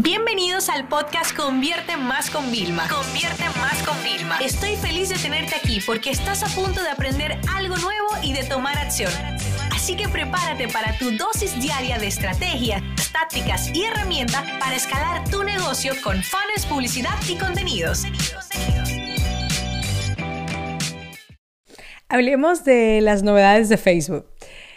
Bienvenidos al podcast Convierte Más con Vilma. Convierte Más con Vilma. Estoy feliz de tenerte aquí porque estás a punto de aprender algo nuevo y de tomar acción. Así que prepárate para tu dosis diaria de estrategias, tácticas y herramientas para escalar tu negocio con fans, publicidad y contenidos. Hablemos de las novedades de Facebook.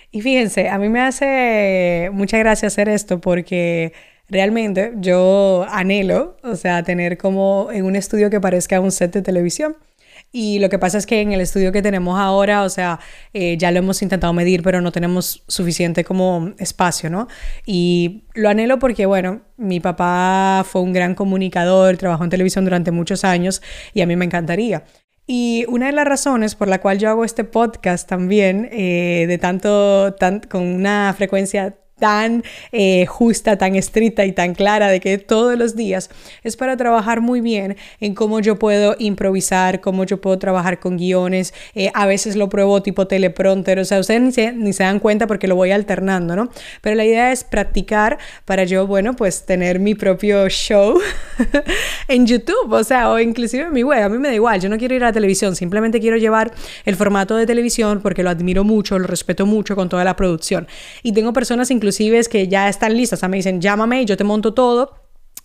Y fíjense, a mí me hace mucha gracia hacer esto porque realmente yo anhelo, o sea, tener como en un estudio que parezca un set de televisión. Y lo que pasa es que en el estudio que tenemos ahora, o sea, eh, ya lo hemos intentado medir, pero no tenemos suficiente como espacio, ¿no? Y lo anhelo porque, bueno, mi papá fue un gran comunicador, trabajó en televisión durante muchos años y a mí me encantaría. Y una de las razones por la cual yo hago este podcast también, eh, de tanto, tan, con una frecuencia tan eh, justa, tan estricta y tan clara de que todos los días es para trabajar muy bien en cómo yo puedo improvisar, cómo yo puedo trabajar con guiones. Eh, a veces lo pruebo tipo teleprompter, o sea, ustedes ni se, ni se dan cuenta porque lo voy alternando, ¿no? Pero la idea es practicar para yo, bueno, pues tener mi propio show en YouTube, o sea, o inclusive en mi web. A mí me da igual, yo no quiero ir a la televisión, simplemente quiero llevar el formato de televisión porque lo admiro mucho, lo respeto mucho con toda la producción. Y tengo personas inclusive inclusive que ya están listas, o sea, me dicen, llámame y yo te monto todo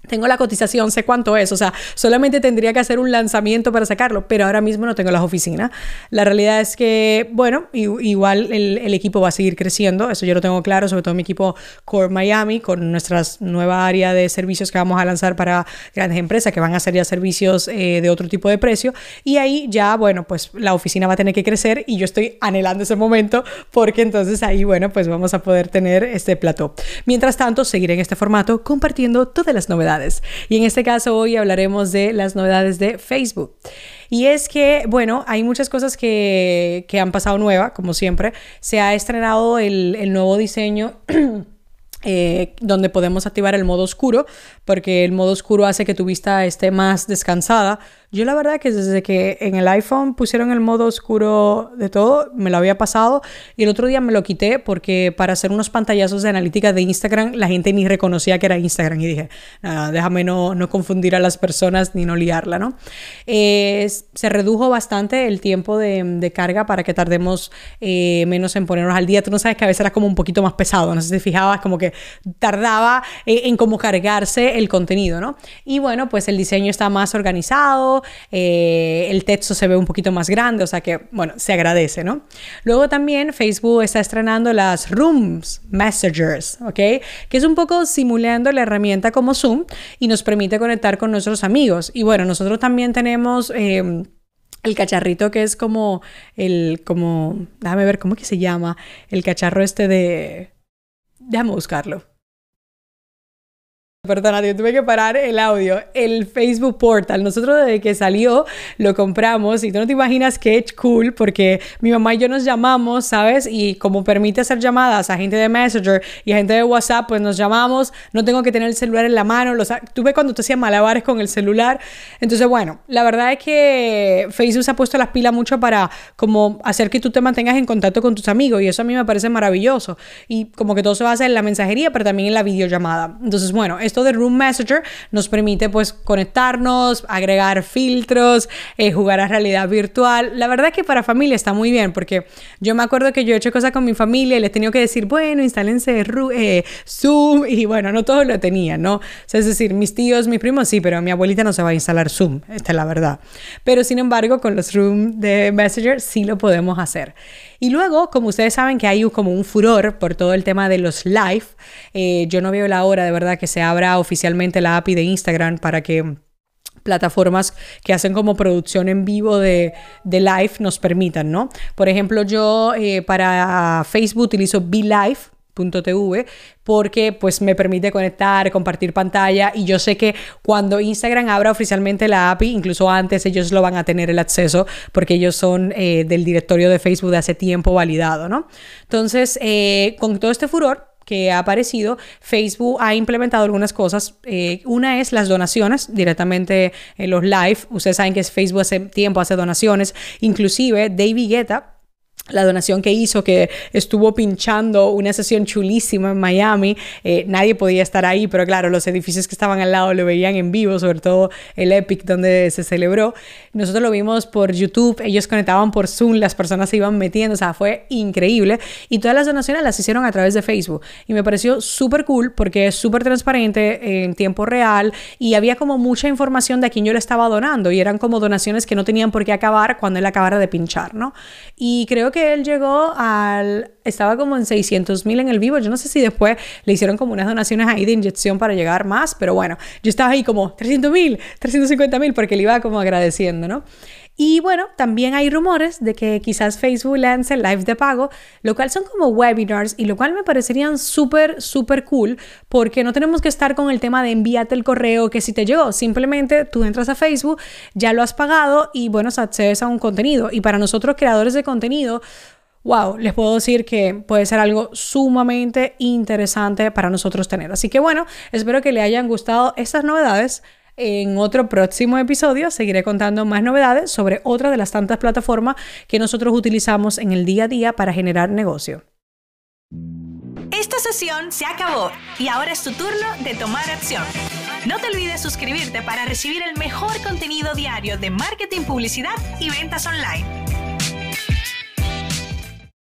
tengo la cotización, sé cuánto es, o sea, solamente tendría que hacer un lanzamiento para sacarlo, pero ahora mismo no tengo las oficinas. La realidad es que, bueno, igual el, equipo va a seguir creciendo, eso yo lo tengo claro, sobre todo mi equipo Core Miami, con nuestra nueva área de servicios que vamos a lanzar para grandes empresas que van a hacer ya servicios eh, de otro tipo de precio. Y ahí ya, bueno, pues la oficina va a tener que crecer y yo estoy anhelando ese momento porque entonces ahí, bueno, pues vamos a poder tener este plató. Mientras tanto, seguiré en este formato compartiendo todas las novedades y en este caso hoy hablaremos de las novedades de Facebook. Y es que, bueno, hay muchas cosas que, han pasado nueva, como siempre. Se ha estrenado el, el nuevo diseño. Eh, donde podemos activar el modo oscuro, porque el modo oscuro hace que tu vista esté más descansada. Yo la verdad que desde que en el iPhone pusieron el modo oscuro de todo, me lo había pasado y el otro día me lo quité porque para hacer unos pantallazos de analítica de Instagram la gente ni reconocía que era Instagram y dije, nada, déjame no, no confundir a las personas ni no liarla, ¿no? Eh, se redujo bastante el tiempo de, de carga para que tardemos eh, menos en ponernos al día. Tú no sabes que a veces era como un poquito más pesado, no sé si te fijabas, como que tardaba en, en cómo cargarse el contenido, ¿no? Y bueno, pues el diseño está más organizado eh, el texto se ve un poquito más grande, o sea que, bueno, se agradece, ¿no? Luego también Facebook está estrenando las Rooms Messengers, ¿ok? Que es un poco simulando la herramienta como Zoom y nos permite conectar con nuestros amigos. Y bueno, nosotros también tenemos... Em, el cacharrito que es como el, como, déjame ver, ¿cómo que se llama? El cacharro este de... Déjame buscarlo. Perdona, yo tuve que parar el audio. El Facebook Portal. Nosotros desde que salió lo compramos y tú no te imaginas qué cool porque mi mamá y yo nos llamamos, ¿sabes? Y como permite hacer llamadas a gente de Messenger y a gente de WhatsApp, pues nos llamamos. No tengo que tener el celular en la mano. Los, tuve cuando tú hacías malabares con el celular. Entonces, bueno, la verdad es que Facebook se ha puesto las pilas mucho para como hacer que tú te mantengas en contacto con tus amigos y eso a mí me parece maravilloso. Y como que todo se basa en la mensajería, pero también en la videollamada. Entonces, bueno, esto de Room Messenger nos permite pues conectarnos, agregar filtros, eh, jugar a realidad virtual. La verdad es que para familia está muy bien porque yo me acuerdo que yo he hecho cosas con mi familia y les he tenido que decir, bueno, instálense eh, Zoom y bueno, no todos lo tenían, ¿no? es decir, mis tíos, mis primos sí, pero mi abuelita no se va a instalar Zoom, esta es la verdad. Pero sin embargo, con los Room de Messenger sí lo podemos hacer. Y luego, como ustedes saben que hay como un furor por todo el tema de los live, eh, yo no veo la hora de verdad que se abra oficialmente la API de Instagram para que plataformas que hacen como producción en vivo de, de live nos permitan, ¿no? Por ejemplo, yo eh, para Facebook utilizo BeLive, .tv porque pues me permite conectar, compartir pantalla y yo sé que cuando Instagram abra oficialmente la API, incluso antes ellos lo van a tener el acceso porque ellos son eh, del directorio de Facebook de hace tiempo validado, ¿no? Entonces, eh, con todo este furor, que ha aparecido, Facebook ha implementado algunas cosas. Eh, una es las donaciones directamente en los live. Ustedes saben que Facebook hace tiempo hace donaciones. Inclusive David Guetta la donación que hizo, que estuvo pinchando una sesión chulísima en Miami. Eh, nadie podía estar ahí, pero claro, los edificios que estaban al lado lo veían en vivo, sobre todo el Epic donde se celebró. Nosotros lo vimos por YouTube, ellos conectaban por Zoom, las personas se iban metiendo, o sea, fue increíble. Y todas las donaciones las hicieron a través de Facebook. Y me pareció súper cool porque es súper transparente en tiempo real y había como mucha información de a quién yo le estaba donando y eran como donaciones que no tenían por qué acabar cuando él acabara de pinchar, ¿no? Y creo que que él llegó al... Estaba como en 600 mil en el vivo. Yo no sé si después le hicieron como unas donaciones ahí de inyección para llegar más, pero bueno, yo estaba ahí como 300 mil, 350 mil, porque le iba como agradeciendo, ¿no? Y bueno, también hay rumores de que quizás Facebook lance live de pago, lo cual son como webinars y lo cual me parecerían súper, súper cool porque no tenemos que estar con el tema de envíate el correo que si te llegó, simplemente tú entras a Facebook, ya lo has pagado y bueno, accedes a un contenido. Y para nosotros creadores de contenido, wow, les puedo decir que puede ser algo sumamente interesante para nosotros tener. Así que bueno, espero que le hayan gustado estas novedades. En otro próximo episodio seguiré contando más novedades sobre otra de las tantas plataformas que nosotros utilizamos en el día a día para generar negocio. Esta sesión se acabó y ahora es tu turno de tomar acción. No te olvides suscribirte para recibir el mejor contenido diario de marketing, publicidad y ventas online.